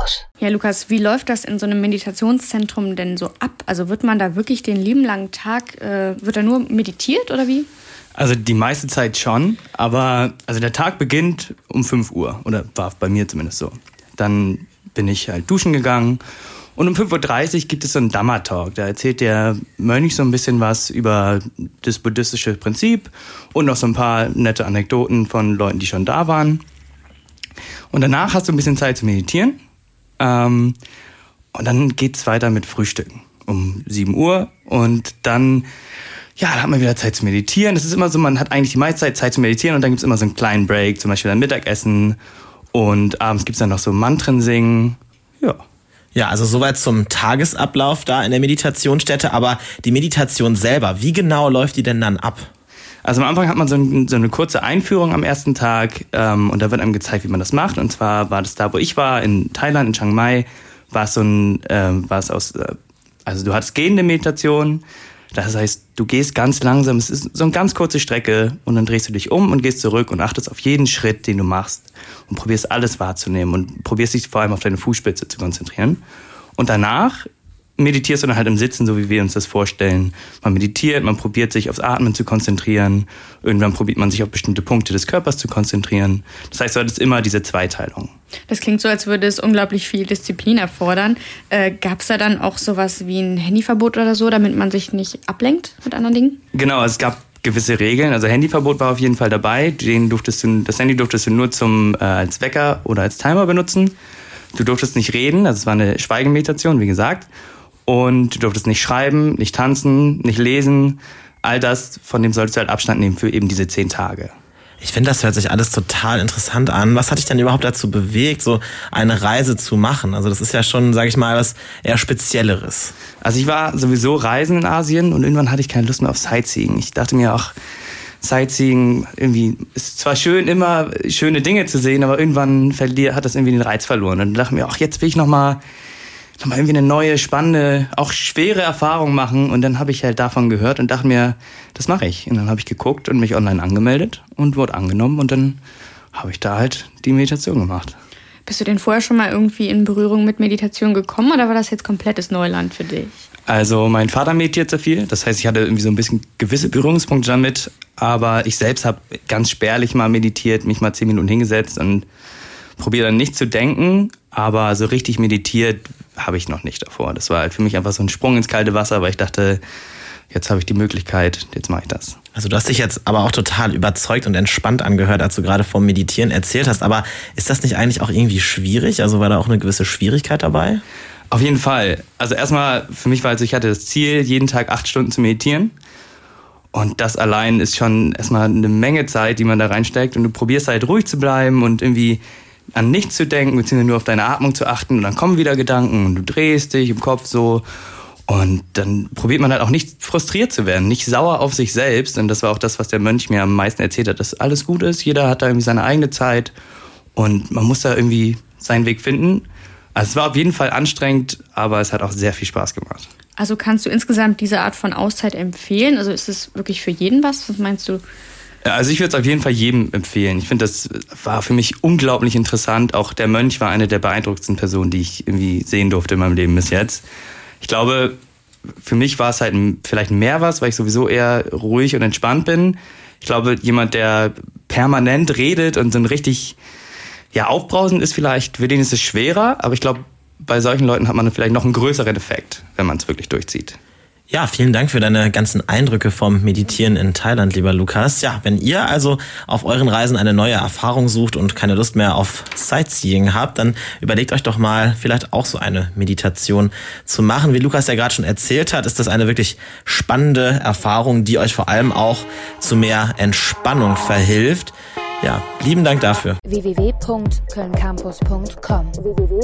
Campus. Ja, Lukas, wie läuft das in so einem Meditationszentrum denn so ab? Also wird man da wirklich den lieben langen Tag, äh, wird da nur meditiert oder wie? Also die meiste Zeit schon, aber also der Tag beginnt um 5 Uhr oder war bei mir zumindest so. Dann bin ich halt duschen gegangen und um 5.30 Uhr gibt es so einen Dhamma-Talk. Da erzählt der Mönch so ein bisschen was über das buddhistische Prinzip und noch so ein paar nette Anekdoten von Leuten, die schon da waren. Und danach hast du ein bisschen Zeit zu meditieren. Ähm, und dann geht's weiter mit Frühstücken um 7 Uhr. Und dann, ja, da hat man wieder Zeit zu meditieren. Das ist immer so, man hat eigentlich die meiste Zeit Zeit zu meditieren und dann gibt's immer so einen kleinen Break, zum Beispiel ein Mittagessen. Und abends gibt's dann noch so Mantren singen. Ja. Ja, also soweit zum Tagesablauf da in der Meditationsstätte. Aber die Meditation selber, wie genau läuft die denn dann ab? Also am Anfang hat man so, ein, so eine kurze Einführung am ersten Tag ähm, und da wird einem gezeigt, wie man das macht. Und zwar war das da, wo ich war, in Thailand, in Chiang Mai, war es so ein, ähm, war es aus, äh, also du hattest gehende Meditation. Das heißt, du gehst ganz langsam, es ist so eine ganz kurze Strecke und dann drehst du dich um und gehst zurück und achtest auf jeden Schritt, den du machst und probierst alles wahrzunehmen und probierst dich vor allem auf deine Fußspitze zu konzentrieren. Und danach meditierst du dann halt im Sitzen, so wie wir uns das vorstellen. Man meditiert, man probiert sich aufs Atmen zu konzentrieren. Irgendwann probiert man sich auf bestimmte Punkte des Körpers zu konzentrieren. Das heißt, du hattest immer diese Zweiteilung. Das klingt so, als würde es unglaublich viel Disziplin erfordern. Äh, Gab es da dann auch sowas wie ein Handyverbot oder so, damit man sich nicht ablenkt mit anderen Dingen? Genau, es gab gewisse Regeln. Also Handyverbot war auf jeden Fall dabei. Den durftest du, das Handy durftest du nur zum, äh, als Wecker oder als Timer benutzen. Du durftest nicht reden, also es war eine Schweigemeditation, wie gesagt. Und du durftest nicht schreiben, nicht tanzen, nicht lesen. All das, von dem solltest du halt Abstand nehmen für eben diese zehn Tage. Ich finde, das hört sich alles total interessant an. Was hat dich denn überhaupt dazu bewegt, so eine Reise zu machen? Also das ist ja schon, sage ich mal, was eher Spezielleres. Also ich war sowieso reisen in Asien und irgendwann hatte ich keine Lust mehr auf Sightseeing. Ich dachte mir auch, Sightseeing irgendwie ist zwar schön, immer schöne Dinge zu sehen, aber irgendwann hat das irgendwie den Reiz verloren. Und dann dachte ich mir, ach, jetzt will ich noch mal nochmal irgendwie eine neue, spannende, auch schwere Erfahrung machen. Und dann habe ich halt davon gehört und dachte mir, das mache ich. Und dann habe ich geguckt und mich online angemeldet und wurde angenommen. Und dann habe ich da halt die Meditation gemacht. Bist du denn vorher schon mal irgendwie in Berührung mit Meditation gekommen oder war das jetzt komplettes Neuland für dich? Also mein Vater meditiert sehr viel, das heißt, ich hatte irgendwie so ein bisschen gewisse Berührungspunkte damit, aber ich selbst habe ganz spärlich mal meditiert, mich mal zehn Minuten hingesetzt und probiere dann nicht zu denken, aber so richtig meditiert habe ich noch nicht davor. Das war halt für mich einfach so ein Sprung ins kalte Wasser, weil ich dachte, jetzt habe ich die Möglichkeit, jetzt mache ich das. Also du hast dich jetzt aber auch total überzeugt und entspannt angehört, als du gerade vom Meditieren erzählt hast. Aber ist das nicht eigentlich auch irgendwie schwierig? Also war da auch eine gewisse Schwierigkeit dabei? Auf jeden Fall. Also erstmal, für mich war also, ich hatte das Ziel, jeden Tag acht Stunden zu meditieren. Und das allein ist schon erstmal eine Menge Zeit, die man da reinsteckt. Und du probierst halt ruhig zu bleiben und irgendwie an nichts zu denken, beziehungsweise nur auf deine Atmung zu achten und dann kommen wieder Gedanken und du drehst dich im Kopf so und dann probiert man halt auch nicht frustriert zu werden, nicht sauer auf sich selbst und das war auch das, was der Mönch mir am meisten erzählt hat, dass alles gut ist, jeder hat da irgendwie seine eigene Zeit und man muss da irgendwie seinen Weg finden. Also es war auf jeden Fall anstrengend, aber es hat auch sehr viel Spaß gemacht. Also kannst du insgesamt diese Art von Auszeit empfehlen? Also ist es wirklich für jeden was? Was meinst du? Also ich würde es auf jeden Fall jedem empfehlen. Ich finde, das war für mich unglaublich interessant. Auch der Mönch war eine der beeindruckendsten Personen, die ich irgendwie sehen durfte in meinem Leben bis jetzt. Ich glaube, für mich war es halt vielleicht mehr was, weil ich sowieso eher ruhig und entspannt bin. Ich glaube, jemand, der permanent redet und so ein richtig ja, aufbrausend ist vielleicht, für den ist es schwerer, aber ich glaube, bei solchen Leuten hat man vielleicht noch einen größeren Effekt, wenn man es wirklich durchzieht. Ja, vielen Dank für deine ganzen Eindrücke vom Meditieren in Thailand, lieber Lukas. Ja, wenn ihr also auf euren Reisen eine neue Erfahrung sucht und keine Lust mehr auf Sightseeing habt, dann überlegt euch doch mal, vielleicht auch so eine Meditation zu machen. Wie Lukas ja gerade schon erzählt hat, ist das eine wirklich spannende Erfahrung, die euch vor allem auch zu mehr Entspannung verhilft. Ja, lieben Dank dafür. www.kölncampus.com www